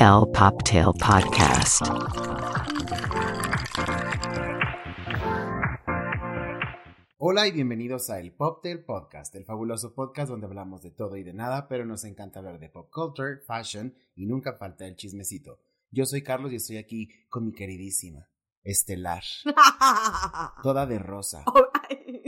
El Poptail Podcast. Hola y bienvenidos a El Poptail Podcast, el fabuloso podcast donde hablamos de todo y de nada, pero nos encanta hablar de pop culture, fashion y nunca falta el chismecito. Yo soy Carlos y estoy aquí con mi queridísima Estelar, toda de rosa,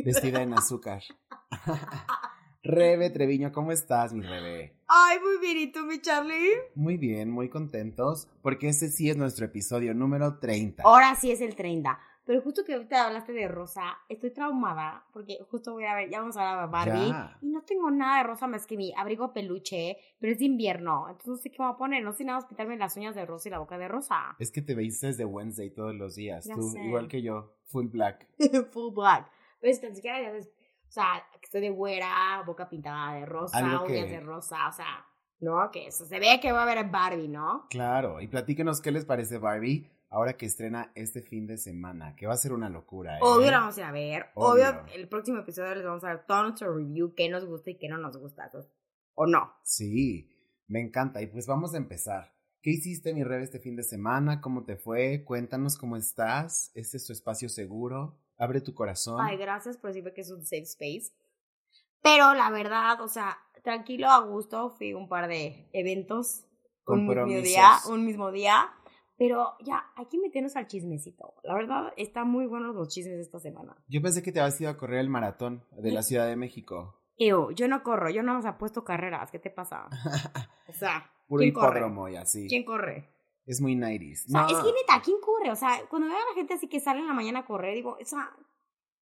vestida en azúcar. Rebe Treviño, ¿cómo estás, mi Rebe? Ay, muy bien, ¿y tú, mi Charlie? Muy bien, muy contentos, porque este sí es nuestro episodio número 30. Ahora sí es el 30. Pero justo que ahorita hablaste de rosa, estoy traumada porque justo voy a ver, ya vamos a hablar de Barbie Ya. y no tengo nada de rosa más que mi abrigo peluche, pero es de invierno, entonces no sé qué me voy a poner, no sé nada más pintarme las uñas de rosa y la boca de rosa. Es que te vistes de Wednesday todos los días, Ya tú, sé. igual que yo, full black. Full black. Pero es que ni siquiera ya ves, o sea, que estoy de güera, boca pintada de rosa, uñas que- de rosa, o sea, no, que eso se ve que va a ver a Barbie, ¿no? Claro, y platíquenos qué les parece Barbie ahora que estrena este fin de semana, que va a ser una locura. ¿eh? Obvio la vamos a ir a ver. Obvio. Obvio. el próximo episodio les vamos a dar todo nuestro review, qué nos gusta y qué no nos gusta. O no. Sí, me encanta. Y pues vamos a empezar. ¿Qué hiciste, mi Rebe, este fin de semana? ¿Cómo te fue? Cuéntanos cómo estás. Este es tu espacio seguro. Abre tu corazón. Ay, gracias por decirme que es un safe space. Pero la verdad, o sea, tranquilo, a gusto, fui a un par de eventos un mismo día, un mismo día. Pero ya, hay que meternos al chismecito. La verdad, están muy buenos los chismes esta semana. Yo pensé que te habías ido a correr el maratón de la Ciudad de México. Ew, yo no corro, yo no nos apuesto carreras, ¿qué te pasa? O sea, Puro hipódromo y así. ¿Quién corre? Es muy 90s. O sea, No, es que neta, ¿quién corre? O sea, cuando veo a la gente así que sale en la mañana a correr, digo, o sea,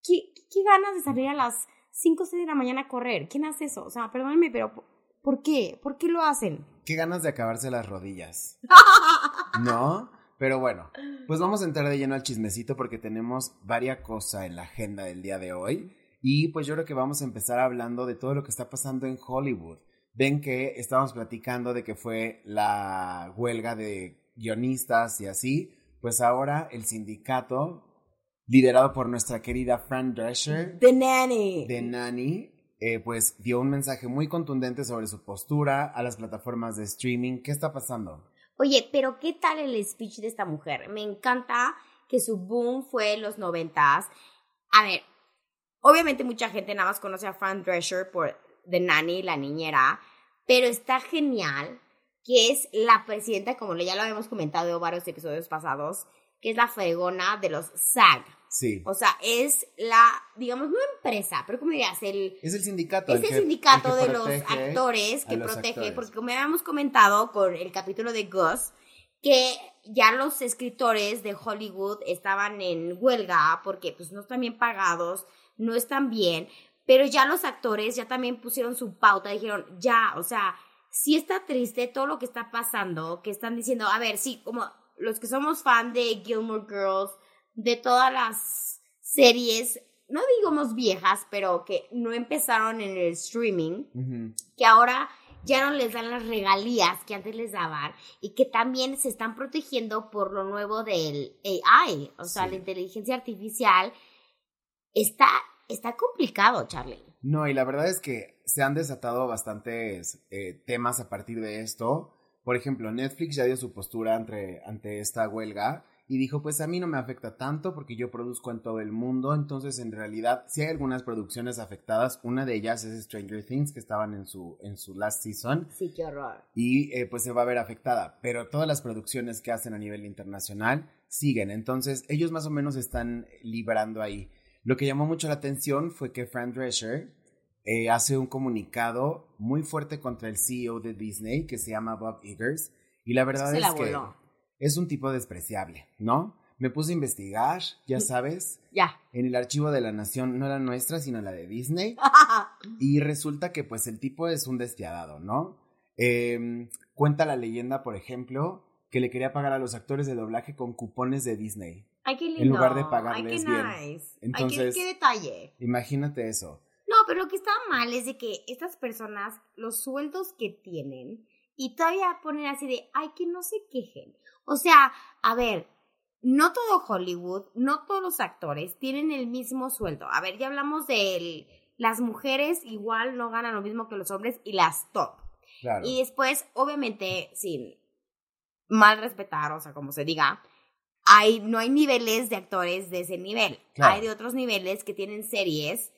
¿qué, qué ganas de salir a las 5 o 6 de la mañana a correr? ¿Quién hace eso? O sea, perdónenme, pero ¿por- ¿por qué? ¿Por qué lo hacen? Qué ganas de acabarse las rodillas. ¿No? Pero bueno, pues vamos a entrar de lleno al chismecito porque tenemos varias cosas en la agenda del día de hoy. Y pues yo creo que vamos a empezar hablando de todo lo que está pasando en Hollywood. Ven que estábamos platicando de que fue la huelga de guionistas y así. Pues ahora el sindicato, liderado por nuestra querida Fran Drescher, The Nanny. de Nani, eh, pues dio un mensaje muy contundente sobre su postura a las plataformas de streaming. ¿Qué está pasando? Oye, pero ¿qué tal el speech de esta mujer? Me encanta que su boom fue en los noventas. A ver, obviamente mucha gente nada más conoce a Fran Drescher por The Nanny, la niñera, pero está genial que es la presidenta, como ya lo habíamos comentado en varios episodios pasados, que es la fregona de los SAG. Sí. O sea, es la, digamos, no empresa, pero como dirías, el, Es el sindicato. es el que- sindicato el de los actores que los protege, actores. porque como habíamos comentado con el capítulo de Gus, que ya los escritores de Hollywood estaban en huelga porque pues no están bien pagados, no están bien, pero ya los actores ya también pusieron su pauta, dijeron, ya, o sea, sí está triste todo lo que está pasando, que están diciendo, a ver, sí, como los que somos fan de Gilmore Girls, de todas las series, no digamos viejas, pero que no empezaron en el streaming, que ahora ya no les dan las regalías que antes les daban y que también se están protegiendo por lo nuevo del AI, o sea, Sí. la inteligencia artificial. Está, está complicado, Charlie. No, y la verdad es que se han desatado bastantes eh, temas a partir de esto. Por ejemplo, Netflix ya dio su postura ante, ante esta huelga y dijo, pues a mí no me afecta tanto porque yo produzco en todo el mundo, entonces en realidad sí hay algunas producciones afectadas, una de ellas es Stranger Things que estaban en su, en su last season Sí, qué horror. y eh, pues se va a ver afectada, pero todas las producciones que hacen a nivel internacional siguen, entonces ellos más o menos están librando ahí. Lo que llamó mucho la atención fue que Fran Drescher eh, hace un comunicado muy fuerte contra el CEO de Disney que se llama Bob Iggers y la verdad es que es un tipo despreciable, ¿no? Me puse a investigar, ya sabes, Ya. en el archivo de la nación, no la nuestra, sino la de Disney. Y resulta que pues el tipo es un despiadado, ¿no? Eh, cuenta la leyenda, por ejemplo, que le quería pagar a los actores de doblaje con cupones de Disney. Ay, qué lindo. En lugar de Ay, pagarles qué bien. Entonces- Ay, qué, qué detalle. Imagínate eso. Pero lo que está mal es de que estas personas, los sueldos que tienen, y todavía ponen así de, ay, que no se quejen. O sea, a ver, no todo Hollywood, no todos los actores tienen el mismo sueldo. A ver, ya hablamos de el- las mujeres igual no ganan lo mismo que los hombres y las top. Claro. Y después, obviamente, sin mal respetar, o sea, como se diga, hay, no hay niveles de actores de ese nivel. Claro. Hay de otros niveles que tienen series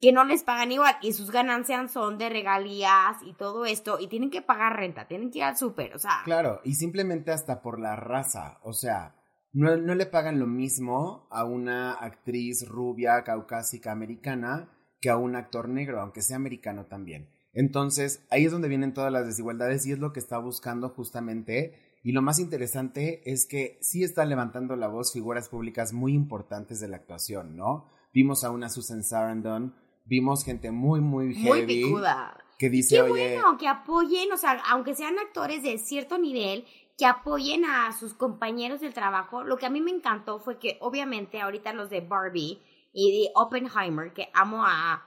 que no les pagan igual y sus ganancias son de regalías y todo esto y tienen que pagar renta, tienen que ir al súper, o sea, Claro, y simplemente hasta por la raza, o sea, no, no le pagan lo mismo a una actriz rubia, caucásica, americana, que a un actor negro, aunque sea americano también. Entonces, ahí es donde vienen todas las desigualdades y es lo que está buscando justamente. Y lo más interesante es que sí están levantando la voz figuras públicas muy importantes de la actuación, ¿no? Vimos a una Susan Sarandon, vimos gente muy, muy heavy. muy picuda. Que dice, Qué oye, bueno que apoyen, o sea, aunque sean actores de cierto nivel, que apoyen a sus compañeros del trabajo. Lo que a mí me encantó fue que obviamente ahorita los de Barbie y de Oppenheimer, que amo a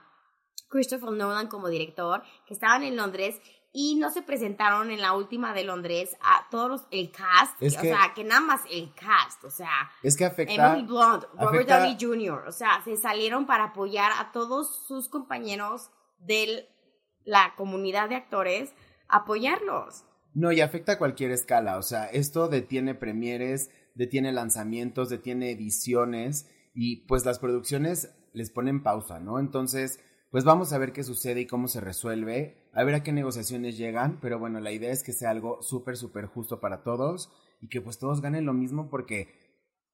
Christopher Nolan como director, que estaban en Londres y no se presentaron en la última de Londres a todos los, el cast, Es o sea, que nada más el cast, o sea, es que afecta... Emily Blunt, Robert Downey Jr., o sea, se salieron para apoyar a todos sus compañeros de la comunidad de actores, apoyarlos. No, y afecta a cualquier escala. O sea, esto detiene premieres, detiene lanzamientos, detiene ediciones y pues las producciones les ponen pausa, ¿no? Entonces, pues vamos a ver qué sucede y cómo se resuelve, a ver a qué negociaciones llegan, pero bueno, la idea es que sea algo súper, súper justo para todos y que pues todos ganen lo mismo porque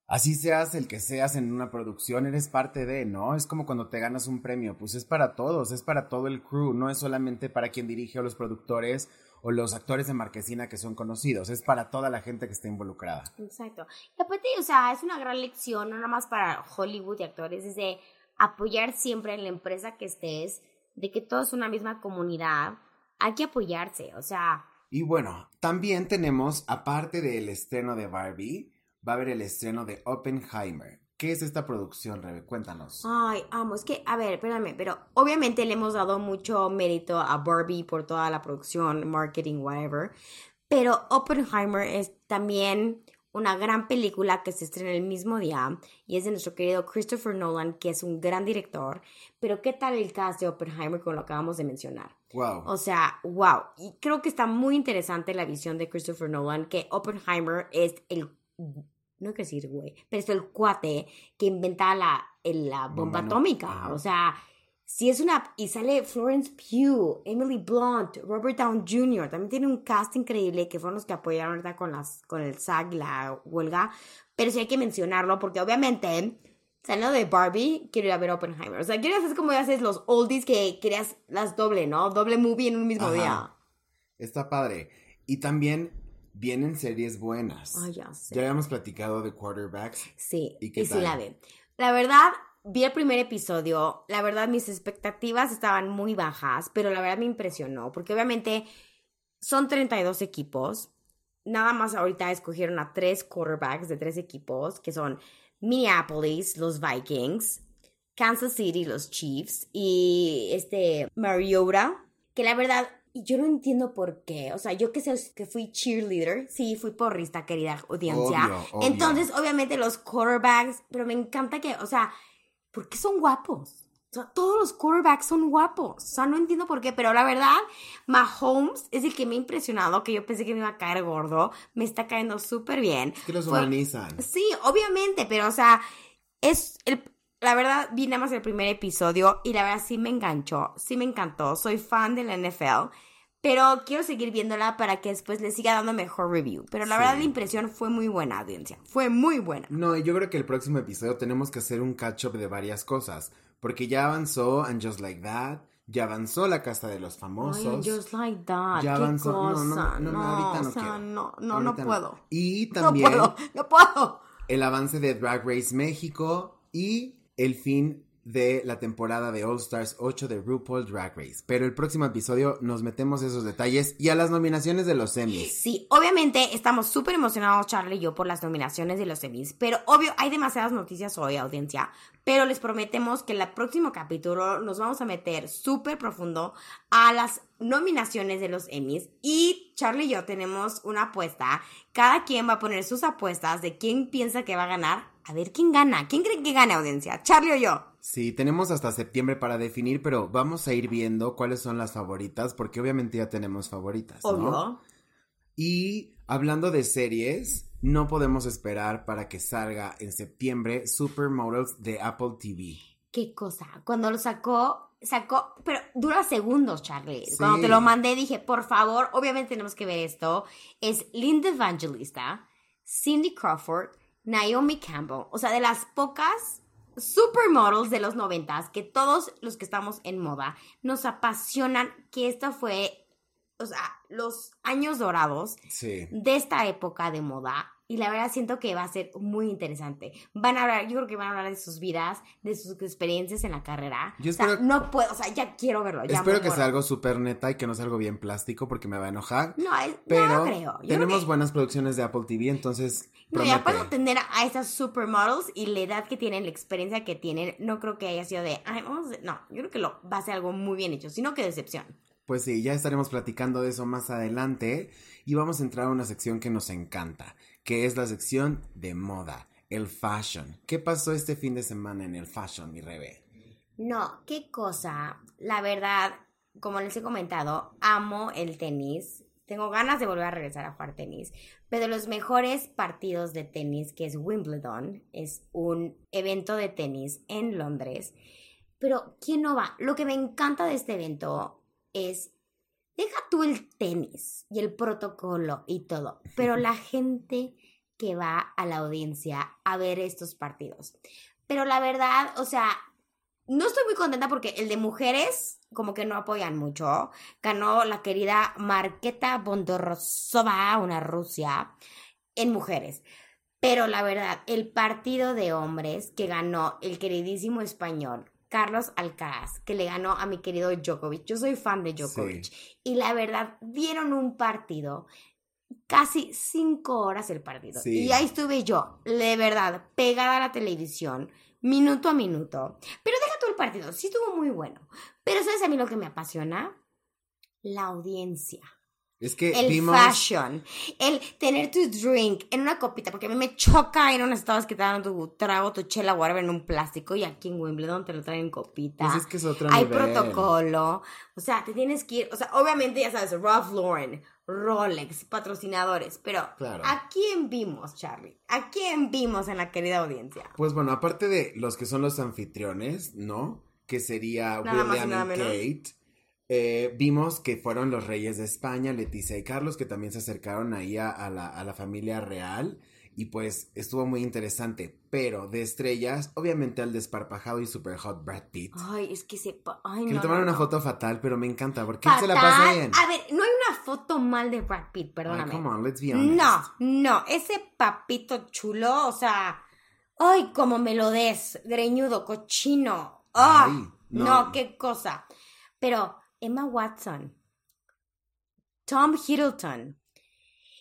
así seas el que seas en una producción, eres parte de, ¿no? Es como cuando te ganas un premio, pues es para todos, es para todo el crew, no es solamente para quien dirige o los productores o los actores de marquesina que son conocidos, es para toda la gente que está involucrada. Exacto. Y aparte, o sea, es una gran lección, no nada más para Hollywood y actores, es de apoyar siempre en la empresa que estés, de que todos son una misma comunidad, hay que apoyarse, o sea, Y bueno, también tenemos, aparte del estreno de Barbie, va a haber el estreno de Oppenheimer. ¿Qué es esta producción, Rebe? Cuéntanos. Ay, amo, es que, a ver, espérame, pero obviamente le hemos dado mucho mérito a Barbie por toda la producción, marketing, whatever. Pero Oppenheimer es también una gran película que se estrena el mismo día y es de nuestro querido Christopher Nolan, que es un gran director. Pero, ¿qué tal el cast de Oppenheimer con lo que acabamos de mencionar? Wow. O sea, wow. Y creo que está muy interesante la visión de Christopher Nolan, que Oppenheimer es el. No quiero decir, güey, pero es el cuate que inventa la, la bomba, atómica. O sea, si es una. Y sale Florence Pugh, Emily Blunt, Robert Downey Jr. También tiene un cast increíble que fueron los que apoyaron ahorita con, las, con el SAG, la huelga. Pero sí hay que mencionarlo porque obviamente. Saliendo de Barbie, quiero ir a ver Oppenheimer. O sea, quiero hacer como haces los oldies que querías las doble, ¿no? Doble movie en un mismo Ajá. día. Está padre. Y también vienen series buenas. Ya sé. Ya habíamos platicado de quarterbacks. Sí, ¿Y y, qué sí tal? la ve. La verdad, vi el primer episodio. La verdad, mis expectativas estaban muy bajas, pero la verdad me impresionó, porque obviamente son 32 equipos. Nada más ahorita escogieron a tres quarterbacks de tres equipos, que son Minneapolis, los Vikings, Kansas City, los Chiefs, y este Mariota, que la verdad yo no entiendo por qué. O sea, yo que sé que fui cheerleader, sí, fui porrista, querida audiencia. Obvio, obvio. Entonces, obviamente, los quarterbacks, pero me encanta que, o sea, ¿por qué son guapos? O sea, todos los quarterbacks son guapos. O sea, no entiendo por qué, pero la verdad, Mahomes es el que me ha impresionado, que yo pensé que me iba a caer gordo. Me está cayendo súper bien. Es que los Fue- humanizan. Sí, obviamente, pero o sea, es el, la verdad vi nada más el primer episodio y la verdad sí me enganchó, sí me encantó, soy fan de la NFL, pero quiero seguir viéndola para que después le siga dando mejor review. Pero la Sí. verdad la impresión fue muy buena, audiencia, fue muy buena. No, yo creo que el próximo episodio tenemos que hacer un catch-up de varias cosas. Porque ya avanzó And Just Like That, ya avanzó La Casa de los Famosos. Ay, just like that, ya qué avanzó. No, no, cosa, no, no, ahorita no o sea, quiero. no, no, Ahorita no puedo. Y No también puedo, no puedo. el avance de Drag Race México y el fin de la temporada de All Stars 8 de RuPaul Drag Race. Pero el próximo episodio nos metemos esos detalles y a las nominaciones de los Emmys. Sí, obviamente estamos súper emocionados, Charlie y yo, por las nominaciones de los Emmys. Pero obvio, hay demasiadas noticias hoy, audiencia. Pero les prometemos que en el próximo capítulo nos vamos a meter súper profundo a las nominaciones de los Emmys. Y Charlie y yo tenemos una apuesta. Cada quien va a poner sus apuestas de quién piensa que va a ganar. A ver quién gana. ¿Quién cree que gane, audiencia? ¿Charlie o yo? Sí, tenemos hasta septiembre para definir, pero vamos a ir viendo cuáles son las favoritas, porque obviamente ya tenemos favoritas, ¿no? Obvio. Y Hablando de series, no podemos esperar para que salga en septiembre Supermodels de Apple TV. ¿Qué cosa? Cuando lo sacó, sacó, pero dura segundos, Charlie. Sí. Cuando te lo mandé dije, por favor, obviamente tenemos que ver esto. Es Linda Evangelista, Cindy Crawford, Naomi Campbell. O sea, de las pocas supermodels de los noventas que todos los que estamos en moda nos apasionan que esto fue, o sea, los años dorados Sí. de esta época de moda. Y la verdad siento que va a ser muy interesante. Van a hablar, yo creo que van a hablar de sus vidas, de sus experiencias en la carrera. Yo O sea, espero- no puedo, o sea, ya quiero verlo. Ya Espero que sea algo súper neta y que no sea algo bien plástico porque me va a enojar. No, es, Pero no creo. Yo creo tenemos que- buenas producciones de Apple TV, entonces No, y aparte promete. tener a esas supermodels y la edad que tienen, la experiencia que tienen, no creo que haya sido de, ay, vamos, a- no, yo creo que lo va a ser algo muy bien hecho, sino que decepción. Pues sí, ya estaremos platicando de eso más adelante y vamos a entrar a una sección que nos encanta, que es la sección de moda, el fashion. ¿Qué pasó este fin de semana en el fashion, mi Rebe? No, qué cosa. La verdad, como les he comentado, amo el tenis. Tengo ganas de volver a regresar a jugar tenis. Pero los mejores partidos de tenis, que es Wimbledon, es un evento de tenis en Londres. Pero, ¿quién no va? Lo que me encanta de este evento es, deja tú el tenis y el protocolo y todo, pero la gente que va a la audiencia a ver estos partidos. Pero la verdad, o sea, no estoy muy contenta porque el de mujeres como que no apoyan mucho. Ganó la querida Marketa Bondorosova, una Rusia, en mujeres. Pero la verdad, el partido de hombres que ganó el queridísimo español Carlos Alcaraz, que le ganó a mi querido Djokovic. Yo soy fan de Djokovic. Y la verdad, dieron un partido casi cinco horas el partido. Sí. Y ahí estuve yo, de verdad, pegada a la televisión, minuto a minuto. Pero deja todo el partido, sí estuvo muy bueno. Pero ¿sabes a mí lo que me apasiona? La audiencia. Es que El vimos... fashion. El tener tu drink en una copita. Porque a mí me choca ir a unas estabas que te dan tu trago, tu chela, whatever, en un plástico. Y aquí en Wimbledon te lo traen en copita. Pues es que es otro Hay nivel. protocolo. O sea, te tienes que ir. O sea, obviamente, ya sabes, Ralph Lauren, Rolex, patrocinadores. Pero, Claro. ¿a quién vimos, Charlie? ¿A quién vimos en la querida audiencia? Pues bueno, aparte de los que son los anfitriones, ¿no? Que sería Nada y William y menos. Eh, vimos que fueron los reyes de España, Leticia y Carlos, que también se acercaron ahí a, a la, a la familia real. Y pues estuvo muy interesante. Pero de estrellas, obviamente al desparpajado y super hot Brad Pitt. Ay, es que se. Ay, que no, le tomaron no, una foto fatal, pero me encanta porque él se la pasa bien. A ver, no hay una foto mal de Brad Pitt, Ay, perdóname. come on, let's be honest. No, no, ese papito chulo, o sea, ay, como me lo des, greñudo, cochino. Ay, no. no. qué cosa. Pero Emma Watson, Tom Hiddleston.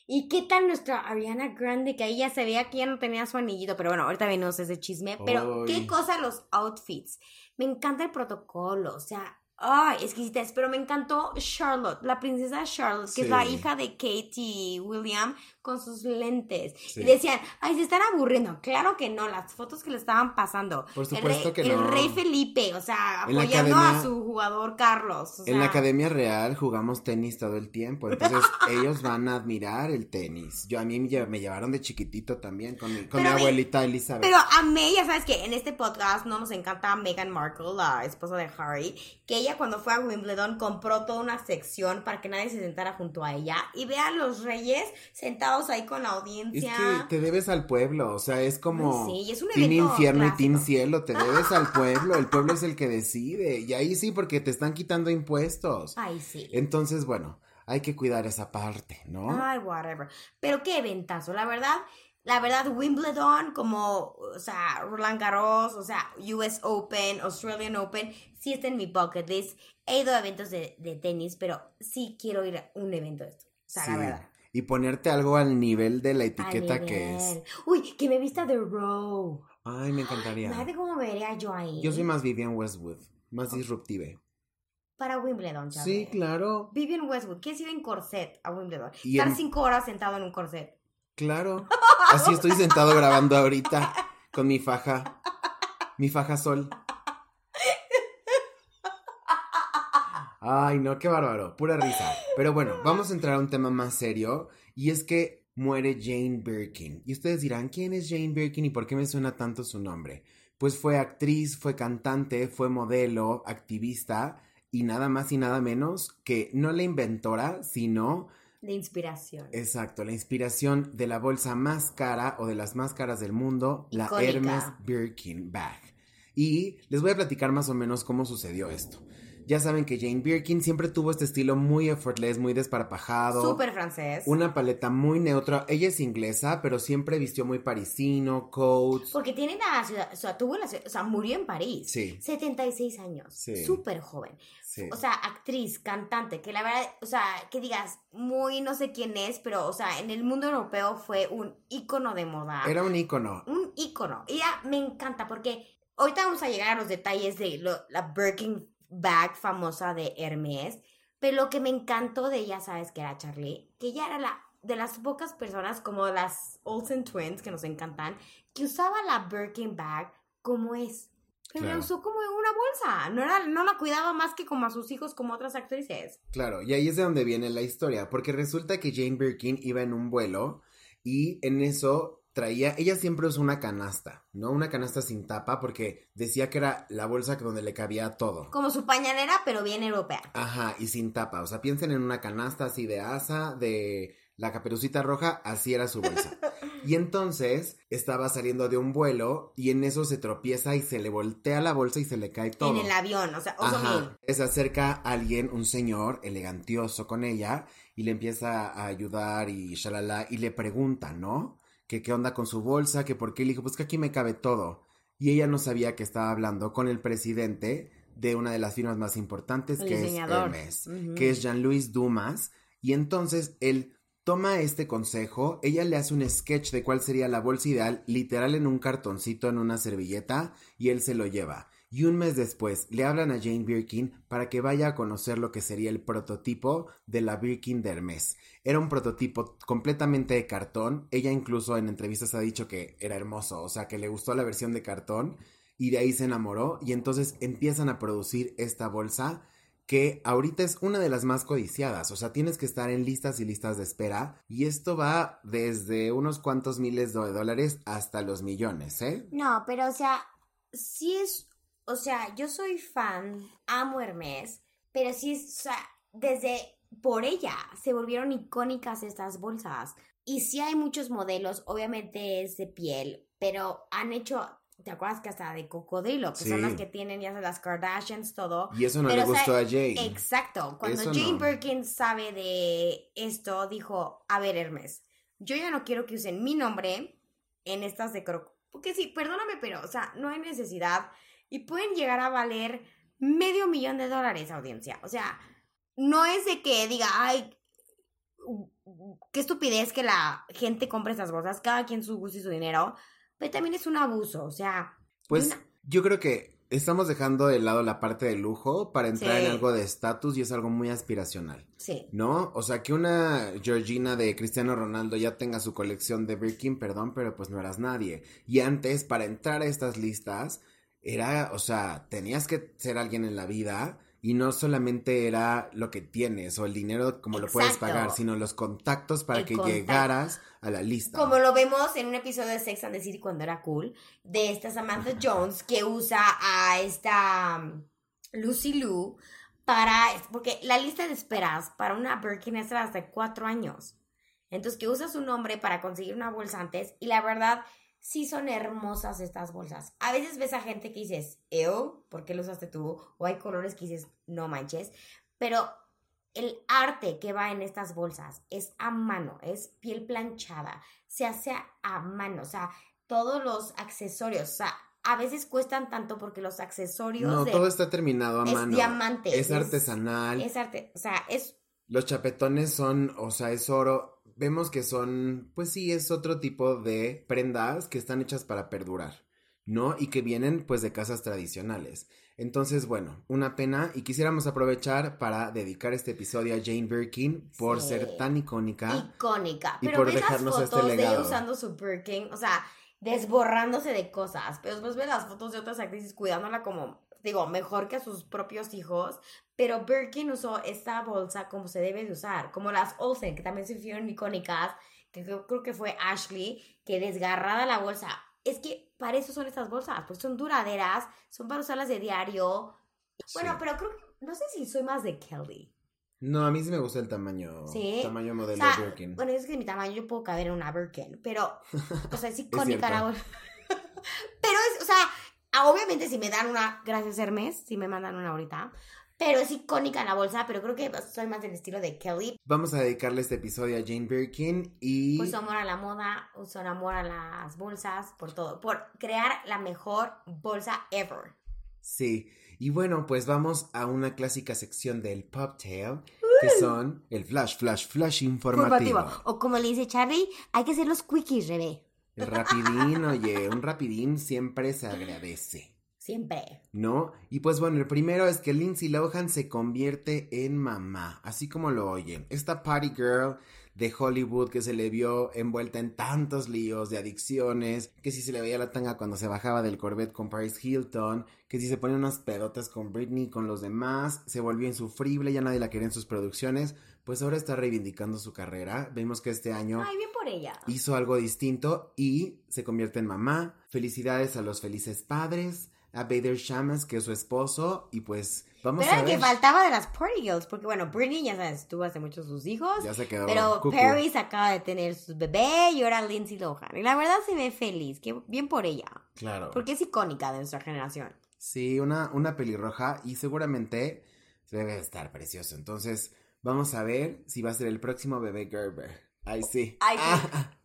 ¿Y qué tal nuestra Ariana Grande? Que ahí ya se veía que ya no tenía su anillito, pero bueno, ahorita venimos ese chisme. Pero qué cosa los outfits. Me encanta el protocolo, o sea, ay, exquisitas. Pero me encantó Charlotte, la princesa Charlotte, que es la hija de Kate y William con sus lentes. Sí. Y decían, ay, se están aburriendo. Claro que no, las fotos que le estaban pasando. Por El supuesto rey- que El no. rey Felipe, o sea, apoyando academia- a su jugador Carlos. o En la Academia Real jugamos tenis todo el tiempo, entonces ellos van a admirar el tenis. Yo a mí me lle- me llevaron de chiquitito también con mi, con mi Pero mi- abuelita Elizabeth. Pero amé, ya sabes que en este podcast no nos encanta Meghan Markle, la esposa de Harry, que ella cuando fue a Wimbledon compró toda una sección para que nadie se sentara junto a ella y vea a los reyes sentados ahí con la es audiencia. que te debes al pueblo, o sea, es como sí, es un Team Infierno y. Team Cielo, te debes al pueblo, el pueblo es el que decide, y ahí sí porque te están quitando impuestos. Ay, sí. Entonces, bueno, hay que cuidar esa parte, ¿no? Ay, whatever. Pero qué eventazo, la verdad. La verdad, Wimbledon, como, o sea, Roland Garros, o sea, US Open, Australian Open, sí está en mi bucket list. He ido a eventos de, de tenis, pero sí quiero ir a un evento de esto. O sea, Sí. la verdad. Y ponerte algo al nivel de la etiqueta que es. Uy, que me vista The Row. Ay, me encantaría. Imagínate cómo me vería yo ahí. Yo soy más Vivian Westwood, más disruptive. Para Wimbledon, ¿sabes? Sí, claro. Vivian Westwood, ¿qué es ir en corset a Wimbledon? Y Estar en- cinco horas sentado en un corset. Claro. Así estoy sentado grabando ahorita con mi faja. Mi faja sol. Ay, no, qué bárbaro. Pura risa. Pero bueno, vamos a entrar a un tema más serio. Y es que muere Jane Birkin. Y ustedes dirán, ¿quién es Jane Birkin y por qué me suena tanto su nombre? Pues fue actriz, fue cantante, fue modelo, activista y nada más y nada menos que no la inventora, sino De inspiración. Exacto, la inspiración de la bolsa más cara o de las más caras del mundo, la. Hermes Birkin Bag. Y les voy a platicar más o menos cómo sucedió esto. Ya saben que Jane Birkin siempre tuvo este estilo muy effortless, muy desparpajado. Súper francés. Una paleta muy neutra. Ella es inglesa, pero siempre vistió muy parisino, coats. Porque tiene la ciudad, o sea, tuvo la ciudad, o sea, murió en París. Sí. 76 años. Sí. Súper joven. Sí. O sea, actriz, cantante, que la verdad, o sea, que digas, muy no sé quién es, pero, o sea, en el mundo europeo fue un ícono de moda. Era un ícono. un ícono. Y ya me encanta porque ahorita vamos a llegar a los detalles de lo- la Birkin bag famosa de Hermes. Pero lo que me encantó de ella, ¿sabes que era Charlie? Que ella era la de las pocas personas como las Olsen Twins, que nos encantan, que usaba la Birkin bag como es. Pero la usó como en una bolsa. No, era, no la cuidaba más que como a sus hijos, como otras actrices. Claro, y ahí es de donde viene la historia, porque resulta que Jane Birkin iba en un vuelo y en eso traía, ella siempre usó una canasta, ¿no? Una canasta sin tapa porque decía que era la bolsa donde le cabía todo. Como su pañalera, pero bien europea. Ajá, y sin tapa, o sea, piensen en una canasta así de asa, de la caperucita roja, así era su bolsa. Y entonces estaba saliendo de un vuelo y en eso se tropieza y se le voltea la bolsa y se le cae todo. En el avión, o sea. Ajá. Se acerca alguien, un señor elegantioso con ella, y le empieza a ayudar y shalala, y le pregunta, ¿no? Que qué onda con su bolsa, que por qué le dijo, pues que aquí me cabe todo. Y ella no sabía que estaba hablando con el presidente de una de las firmas más importantes, El que diseñador. es Hermes, que es Jean-Louis Dumas, y entonces él toma este consejo, ella le hace un sketch de cuál sería la bolsa ideal, literal en un cartoncito, en una servilleta, y él se lo lleva. Y un mes después le hablan a Jane Birkin para que vaya a conocer lo que sería el prototipo de la Birkin de Hermes. Era un prototipo completamente de cartón. Ella incluso en entrevistas ha dicho que era hermoso, o sea, que le gustó la versión de cartón y de ahí se enamoró y entonces empiezan a producir esta bolsa que ahorita es una de las más codiciadas, o sea, tienes que estar en listas y listas de espera y esto va desde unos cuantos miles de dólares hasta los millones, ¿eh? No, pero o sea, sí es, o sea, yo soy fan, amo Hermes, pero sí o sea, desde por ella se volvieron icónicas estas bolsas. Y sí hay muchos modelos, obviamente es de piel, pero han hecho, ¿te acuerdas que hasta de cocodrilo, que son las que tienen ya las Kardashians, todo? Y eso no Pero, le o sea, gustó a Jane. Exacto. Cuando Eso Jane no. Birkin sabe de esto, dijo, a ver, Hermes, yo ya no quiero que usen mi nombre en estas de croco. Porque sí, perdóname, pero, o sea, no hay necesidad. Y pueden llegar a valer medio millón de dólares, audiencia. O sea, no es de que diga, ay, qué estupidez que la gente compre estas bolsas, cada quien su gusto y su dinero. Pero también es un abuso, o sea, Pues una- yo creo que estamos dejando de lado la parte de lujo para entrar Sí. en algo de estatus y es algo muy aspiracional. sí. ¿No? O sea, que una Georgina de Cristiano Ronaldo ya tenga su colección de Birkin, perdón, pero pues no eras nadie. Y antes, para entrar a estas listas, era, o sea, tenías que ser alguien en la vida y no solamente era lo que tienes o el dinero como lo puedes pagar, sino los contactos para El que contacto. llegaras a la lista. Como lo vemos en un episodio de Sex and the City cuando era cool, de esta Samantha Jones que usa a esta um, Lucy Liu para, porque la lista de esperas para una Birkin es hasta cuatro años. Entonces que usa su nombre para conseguir una bolsa antes y la verdad sí son hermosas estas bolsas. A veces ves a gente que dices, ew, ¿por qué lo usaste tú? O hay colores que dices, no manches. Pero el arte que va en estas bolsas es a mano, es piel planchada, se hace a, mano, o sea, todos los accesorios, o sea, a veces cuestan tanto porque los accesorios no, de- todo está terminado a es mano. diamante, Es es- artesanal. es arte, o sea, es Los chapetones son, o sea, es oro. Vemos que son, pues sí, es otro tipo de prendas que están hechas para perdurar, ¿no? Y que vienen, pues, de casas tradicionales. Entonces, bueno, una pena y quisiéramos aprovechar para dedicar este episodio a Jane Birkin por Sí. ser tan icónica. icónica. y Pero por ves las dejarnos este fotos de ella legado. usando su Birkin, o sea, desborrándose de cosas. Pero después ves las fotos de otras actrices cuidándola como digo, mejor que a sus propios hijos, pero Birkin usó esta bolsa como se debe de usar, como las Olsen, que también se hicieron icónicas, que creo, creo que fue Ashley, que desgarrada la bolsa. Es que para eso son estas bolsas, porque son duraderas, son para usarlas de diario. Bueno, Sí. pero creo que, no sé si soy más de Kelly. No, a mí sí me gusta el tamaño. Sí. Tamaño O modelo sea, Birkin. bueno, es que mi tamaño yo puedo caber en una Birkin, pero, o sea, es icónica cierto. la bolsa. pero es, o sea, obviamente si me dan una, gracias Hermes, si me mandan una ahorita, pero es icónica la bolsa, pero creo que soy más del estilo de Kelly. Vamos a dedicarle este episodio a Jane Birkin y Puso amor a la moda, puso amor a las bolsas, por todo, por crear la mejor bolsa ever. sí. Y bueno, pues vamos a una clásica sección del Pop Tail, que son el flash, flash, flash informativo. Informativo. O como le dice Charlie, hay que hacer los quickies, Rebe. El rapidín, oye, un rapidín siempre se agradece. Siempre. ¿No? Y pues bueno, el primero es que Lindsay Lohan se convierte en mamá, así como lo oyen. Esta party girl de Hollywood que se le vio envuelta en tantos líos de adicciones, que si se le veía la tanga cuando se bajaba del Corvette con Paris Hilton, que si se ponía unas pedotas con Britney y con los demás, se volvió insufrible, ya nadie la quería en sus producciones, pues ahora está reivindicando su carrera. Vemos que este año Ay, bien por ella. hizo algo distinto y se convierte en mamá. Felicidades a los felices padres, a Bader Shamas, que es su esposo, y pues vamos Pero a ver. que faltaba de las Party Girls, porque bueno, Britney ya sabes, tuvo hace mucho sus hijos, Ya se quedó. pero cucu. Paris acaba de tener su bebé y ahora Lindsay Lohan. Y la verdad se ve feliz, que bien por ella, Claro. porque es icónica de nuestra generación. Sí, una, una pelirroja y seguramente debe de estar precioso. Entonces, vamos a ver si va a ser el próximo bebé Gerber. Ay, sí. Ay. Ah,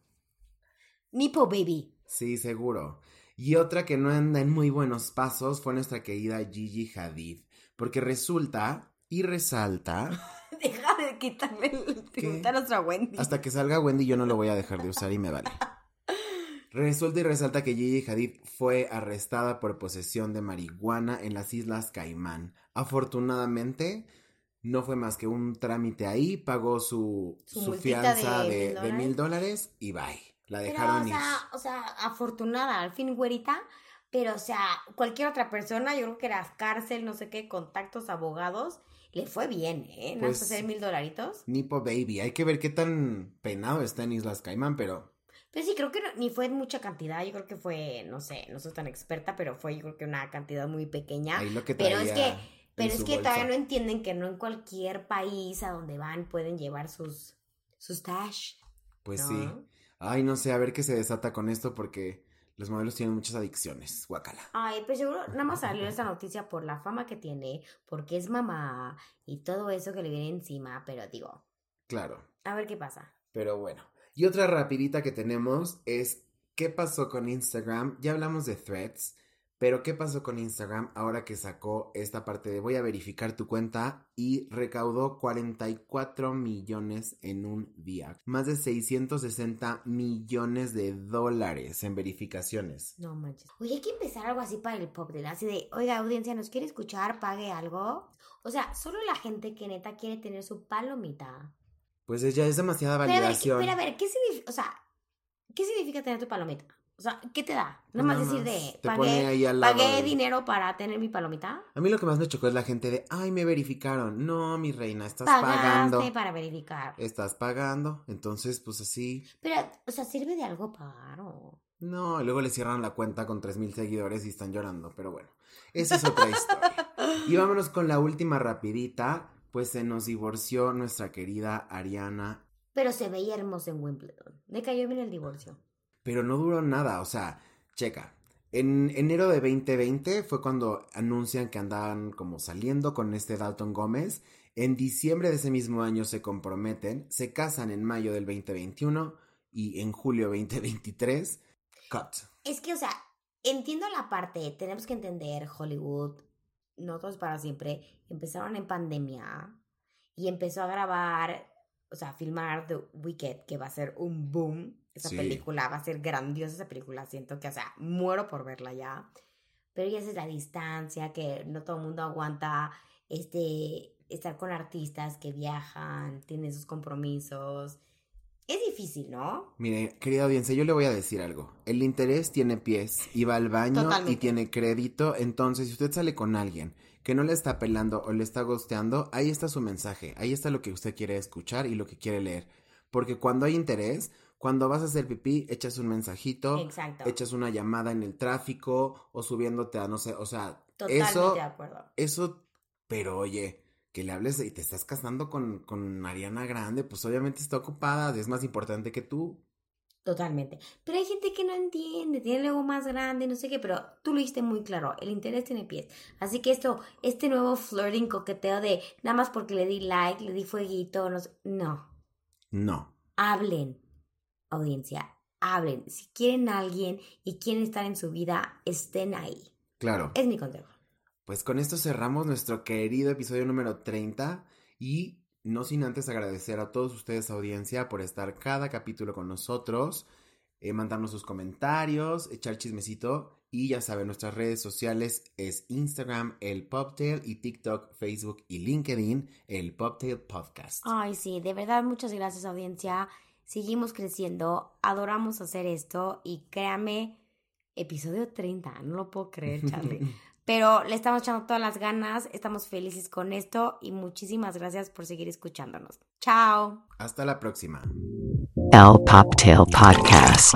Nipo Baby. sí, seguro. Y otra que no anda en muy buenos pasos fue nuestra querida Gigi Hadid. Porque resulta y resalta Deja de quitarme el tributo a nuestra Wendy. Hasta que salga Wendy yo no lo voy a dejar de usar y me vale. Resulta y resalta que Gigi Hadid fue arrestada por posesión de marihuana en las Islas Caimán. Afortunadamente, no fue más que un trámite ahí, pagó su, Su fianza de de, mil dólares y bye. La Pero, dejaron o ir. sea, o sea, afortunada, al fin güerita. Pero, o sea, cualquier otra persona, yo creo que era cárcel, no sé qué, contactos, abogados, le fue bien, ¿eh? No Pues- pues, hacer mil dolaritos. Nipo Baby, hay que ver qué tan penado está en Islas Caimán, pero Pero sí, creo que no- ni fue en mucha cantidad, yo creo que fue, no sé, no soy tan experta, pero fue yo creo que una cantidad muy pequeña. ahí lo que Pero es que, pero es que bolsa. todavía no entienden que no en cualquier país a donde van pueden llevar sus, sus. Pues ¿no? sí. Ay, no sé, a ver qué se desata con esto porque los modelos tienen muchas adicciones. Guacala. Ay, pues seguro nada más salió esta noticia por la fama que tiene, porque es mamá y todo eso que le viene encima, pero digo, Claro. a ver qué pasa. Pero bueno. Y otra rapidita que tenemos es ¿qué pasó con Instagram? Ya hablamos de threads, pero ¿qué pasó con Instagram ahora que sacó esta parte de voy a verificar tu cuenta y recaudó 44 millones en un día? Más de 660 millones de dólares en verificaciones. No manches. Oye, hay que empezar algo así para el pop, de así de, oiga, audiencia, ¿nos quiere escuchar? Pague algo. O sea, solo la gente que neta quiere tener su palomita. Pues ya es demasiada Pero a ver, ¿qué- validación. pero a ver, ¿qué significa? O sea, ¿qué significa tener tu palomita? O sea, ¿qué te da? Nada más decir de, pagué, pagué de- dinero para tener mi palomita. A mí lo que más me chocó es la gente de, ay, me verificaron. No, mi reina, estás Pagaste pagando. para verificar. Estás pagando. Entonces, pues así. Pero, o sea, sirve de algo pagar o... No, y luego le cierran la cuenta con 3.000 seguidores y están llorando. Pero bueno, esa es otra historia. Y vámonos con la última rapidita. Pues se nos divorció nuestra querida Ariana. Pero se veía hermoso en Wimbledon. Me cayó bien el divorcio. Pero no duró nada. O sea, checa. En enero de 2020 fue cuando anuncian que andaban como saliendo con este Dalton Gómez. En diciembre de ese mismo año se comprometen, se casan en mayo del 2021 y en julio 2023, cut. Es que, o sea, entiendo la parte, tenemos que entender Hollywood, no todo es para siempre. Empezaron en pandemia y empezó a grabar, o sea, a filmar The Wicked, que va a ser un boom. Esa Sí. película va a ser grandiosa, esa película. Siento que, o sea, muero por verla ya. Pero ya es la distancia, que no todo el mundo aguanta este, estar con artistas que viajan, tienen sus compromisos. es difícil, ¿no? Mire, querida audiencia, yo le voy a decir algo. El interés tiene pies y va al baño Totalmente. y tiene crédito. Entonces, si usted sale con alguien que no le está pelando o le está gosteando, ahí está su mensaje. Ahí está lo que usted quiere escuchar y lo que quiere leer. Porque cuando hay interés, cuando vas a hacer pipí, echas un mensajito, Exacto. echas una llamada en el tráfico o subiéndote a no sé, o sea, Totalmente eso, de acuerdo. eso, pero oye, que le hables y te estás casando con, con Ariana Grande, pues obviamente está ocupada, es más importante que tú. Totalmente. Pero hay gente que no entiende, tiene el ego más grande, no sé qué, pero tú lo dijiste muy claro, el interés tiene pies. Así que esto, este nuevo flirting, coqueteo de nada más porque le di like, le di fueguito, no, sé- no. No. hablen, audiencia, hablen. Si quieren a alguien y quieren estar en su vida, estén ahí. Claro. Es mi consejo. Pues con esto cerramos nuestro querido episodio número 30 y no sin antes agradecer a todos ustedes audiencia por estar cada capítulo con nosotros, eh, mandarnos sus comentarios, echar chismecito y ya saben, nuestras redes sociales es Instagram, el Poptail y TikTok, Facebook y LinkedIn, el Poptail Podcast. Ay, sí, de verdad, muchas gracias, audiencia. Seguimos creciendo, adoramos hacer esto y créame, episodio 30, no lo puedo creer, Charlie. Pero le estamos echando todas las ganas, estamos felices con esto y muchísimas gracias por seguir escuchándonos. Chao. Hasta la próxima. El Poptail Podcast.